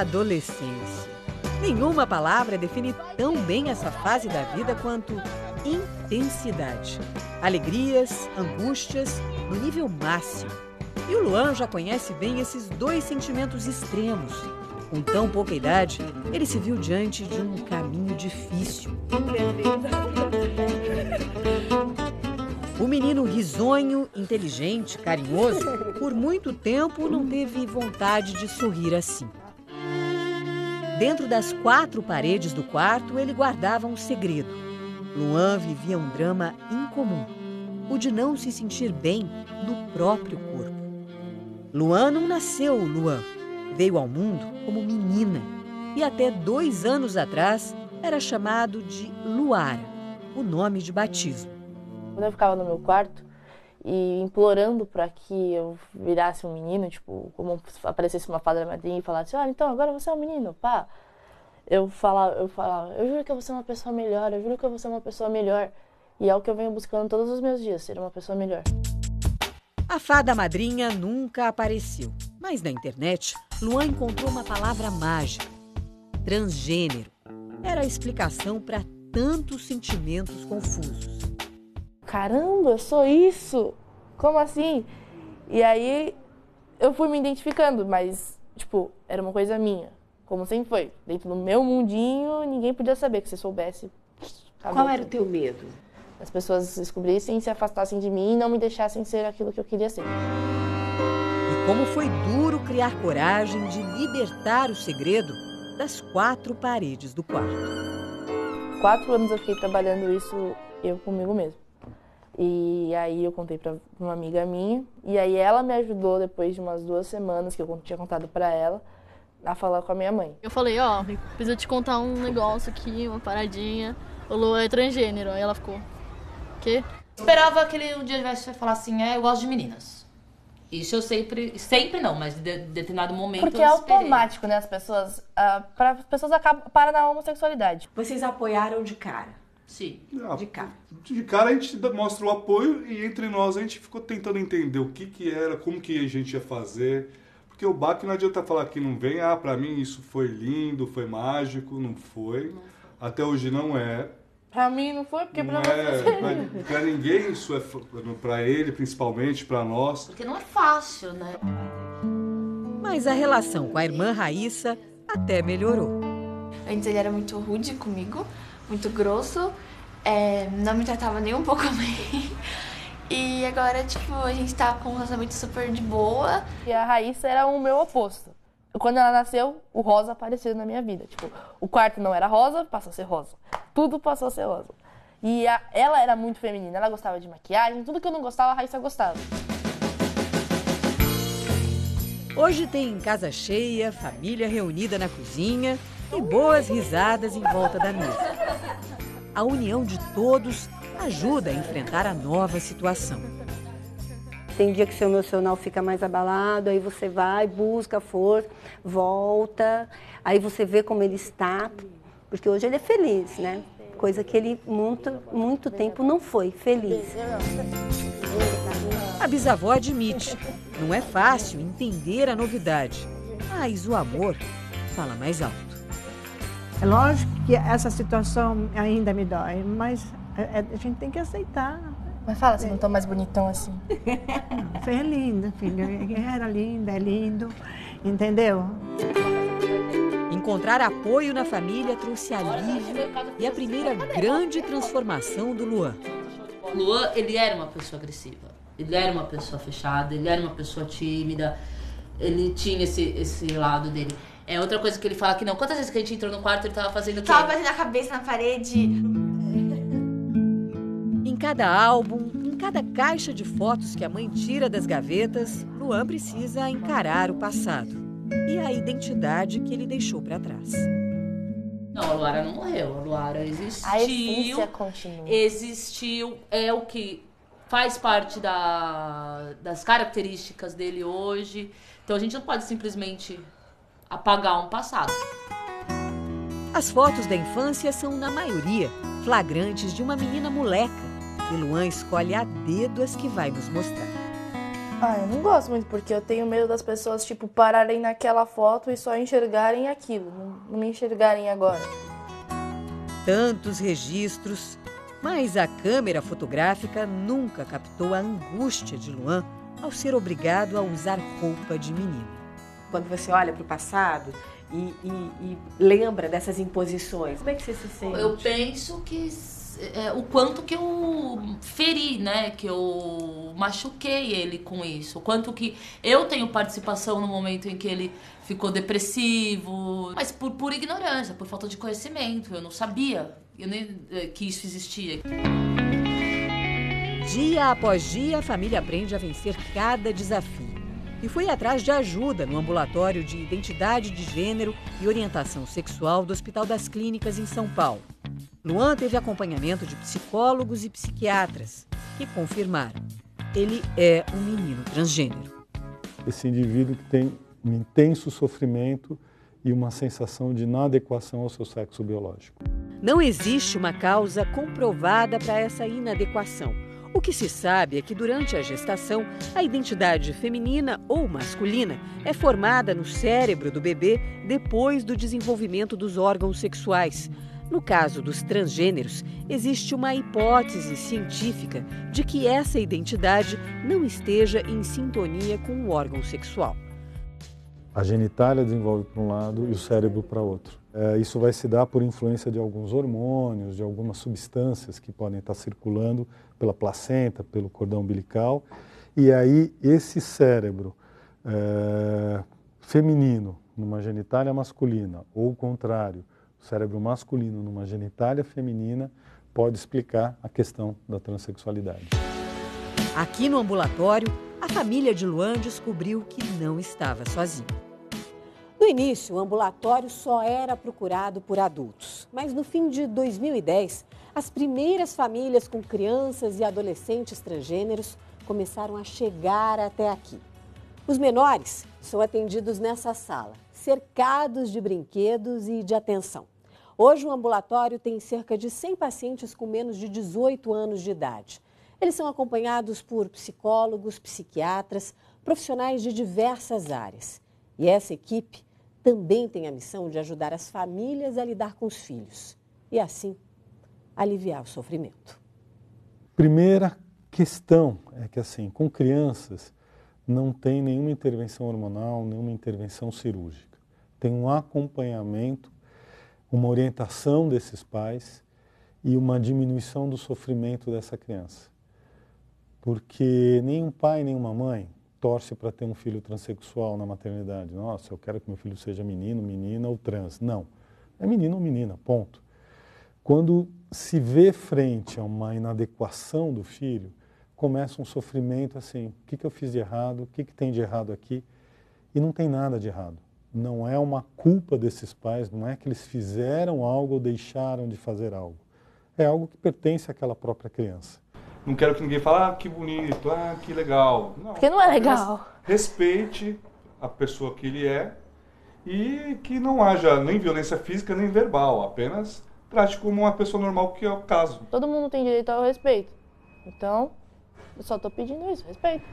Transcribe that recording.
Adolescência. Nenhuma palavra define tão bem essa fase da vida quanto intensidade. Alegrias, angústias, no nível máximo. E o Luan já conhece bem esses dois sentimentos extremos. Com tão pouca idade, ele se viu diante de um caminho difícil. O menino risonho, inteligente, carinhoso, por muito tempo não teve vontade de sorrir assim. Dentro das quatro paredes do quarto, ele guardava um segredo. Luan vivia um drama incomum, o de não se sentir bem no próprio corpo. Luan não nasceu Luan, veio ao mundo como menina e até dois anos atrás era chamado de Luara, o nome de batismo. Quando eu ficava no meu quarto, e implorando para que eu virasse um menino, tipo, como aparecesse uma fada madrinha e falasse, olha, então agora você é um menino, pá. Eu falava, eu falava, eu juro que eu vou ser uma pessoa melhor, eu juro que eu vou ser uma pessoa melhor. E é o que eu venho buscando todos os meus dias, ser uma pessoa melhor. A fada madrinha nunca apareceu, mas na internet, Luan encontrou uma palavra mágica: transgênero. Era a explicação para tantos sentimentos confusos caramba, eu sou isso? Como assim? E aí eu fui me identificando, mas, tipo, era uma coisa minha. Como sempre foi. Dentro do meu mundinho, ninguém podia saber que se soubesse. Qual era o teu medo? As pessoas descobrissem, se afastassem de mim e não me deixassem ser aquilo que eu queria ser. E como foi duro criar coragem de libertar o segredo das quatro paredes do quarto. Quatro anos eu fiquei trabalhando isso eu comigo mesmo. E aí eu contei para uma amiga minha, e aí ela me ajudou depois de umas duas semanas que eu tinha contado para ela a falar com a minha mãe. Eu falei, ó, oh, preciso te contar um negócio aqui, uma paradinha. O Lu é transgênero. Aí ela ficou, quê? Esperava que ele um dia tivesse falar assim, é, eu gosto de meninas. Isso eu sempre, sempre não, mas de determinado momento Porque é automático, né? As pessoas, uh, para as pessoas acabam para na homossexualidade. Vocês apoiaram de cara? Sim. Ah, de cara. De cara a gente mostra o apoio e entre nós a gente ficou tentando entender o que que era, como que a gente ia fazer. Porque o baque não adianta falar que não vem, ah, pra mim isso foi lindo, foi mágico, não foi. Não. Até hoje não é. Pra mim não foi, porque não pra é, pra, pra, ninguém isso é pra ele, principalmente, pra nós. Porque não é fácil, né? Mas a relação com a irmã Raíssa até melhorou. Antes ele era muito rude comigo, muito grosso, é, não me tratava nem um pouco bem. E agora, tipo, a gente tá com um relacionamento super de boa. E a Raíssa era o meu oposto. Quando ela nasceu, o rosa apareceu na minha vida. Tipo, o quarto não era rosa, passou a ser rosa. Tudo passou a ser rosa. E a, ela era muito feminina, ela gostava de maquiagem, tudo que eu não gostava, a Raíssa gostava. Hoje tem casa cheia, família reunida na cozinha e boas risadas em volta da mesa. A união de todos ajuda a enfrentar a nova situação. Tem dia que seu emocional fica mais abalado, aí você vai, busca força, volta, aí você vê como ele está, porque hoje ele é feliz, né? Coisa que ele muito, muito tempo não foi feliz. A bisavó admite, não é fácil entender a novidade, mas o amor fala mais alto. É lógico que essa situação ainda me dói, mas é, é, a gente tem que aceitar. Mas fala, você não tá mais bonitão assim. Não, foi lindo, filho. Era lindo, é lindo, entendeu? Encontrar apoio na família trouxe alívio e a primeira grande transformação do Luan. Luan, ele era uma pessoa agressiva. Ele era uma pessoa fechada, ele era uma pessoa tímida. Ele tinha esse, esse lado dele. É outra coisa que ele fala que não. Quantas vezes que a gente entrou no quarto ele tava fazendo o quê? Tava batendo a cabeça na parede. Em cada álbum, em cada caixa de fotos que a mãe tira das gavetas, Luan precisa encarar o passado e a identidade que ele deixou para trás. Não, a Luara não morreu. A Luara existiu. A essência continua. Existiu. É o que faz parte da, das características dele hoje. Então a gente não pode simplesmente apagar um passado. As fotos da infância são, na maioria, flagrantes de uma menina moleca. E Luan escolhe a dedo as que vai nos mostrar. Ah, eu não gosto muito, porque eu tenho medo das pessoas, tipo, pararem naquela foto e só enxergarem aquilo, não, não me enxergarem agora. Tantos registros, mas a câmera fotográfica nunca captou a angústia de Luan ao ser obrigado a usar roupa de menino. Quando você olha para o passado e, e, e lembra dessas imposições, como é que você se sente? Eu penso que é, o quanto que eu feri, né? Que eu machuquei ele com isso. O quanto que eu tenho participação no momento em que ele ficou depressivo. Mas por, por ignorância, por falta de conhecimento. Eu não sabia eu nem, é, que isso existia. Dia após dia, a família aprende a vencer cada desafio. E foi atrás de ajuda no ambulatório de identidade de gênero e orientação sexual do Hospital das Clínicas em São Paulo. Luan teve acompanhamento de psicólogos e psiquiatras que confirmaram. Ele é um menino transgênero. Esse indivíduo que tem um intenso sofrimento e uma sensação de inadequação ao seu sexo biológico. Não existe uma causa comprovada para essa inadequação. O que se sabe é que durante a gestação, a identidade feminina ou masculina é formada no cérebro do bebê depois do desenvolvimento dos órgãos sexuais. No caso dos transgêneros, existe uma hipótese científica de que essa identidade não esteja em sintonia com o órgão sexual. A genitália desenvolve para um lado e o cérebro para outro. É, isso vai se dar por influência de alguns hormônios, de algumas substâncias que podem estar circulando pela placenta, pelo cordão umbilical. E aí, esse cérebro é, feminino numa genitália masculina, ou o contrário, cérebro masculino numa genitália feminina pode explicar a questão da transexualidade. Aqui no ambulatório, a família de Luan descobriu que não estava sozinha. No início, o ambulatório só era procurado por adultos, mas no fim de 2010, as primeiras famílias com crianças e adolescentes transgêneros começaram a chegar até aqui. Os menores são atendidos nessa sala, cercados de brinquedos e de atenção. Hoje, o ambulatório tem cerca de 100 pacientes com menos de 18 anos de idade. Eles são acompanhados por psicólogos, psiquiatras, profissionais de diversas áreas. E essa equipe também tem a missão de ajudar as famílias a lidar com os filhos e, assim, aliviar o sofrimento. Primeira questão é que, assim, com crianças, não tem nenhuma intervenção hormonal, nenhuma intervenção cirúrgica. Tem um acompanhamento uma orientação desses pais e uma diminuição do sofrimento dessa criança. Porque nenhum pai, nenhuma mãe torce para ter um filho transexual na maternidade. Nossa, eu quero que meu filho seja menino, menina ou trans. Não. É menino ou menina, ponto. Quando se vê frente a uma inadequação do filho, começa um sofrimento assim: o que, que eu fiz de errado? O que, que tem de errado aqui? E não tem nada de errado não é uma culpa desses pais, não é que eles fizeram algo ou deixaram de fazer algo. É algo que pertence àquela própria criança. Não quero que ninguém fale, ah, que bonito, ah, que legal. Não, Porque não é legal. Respeite a pessoa que ele é e que não haja nem violência física nem verbal, apenas trate como uma pessoa normal, que é o caso. Todo mundo tem direito ao respeito. Então, eu só estou pedindo isso, respeito.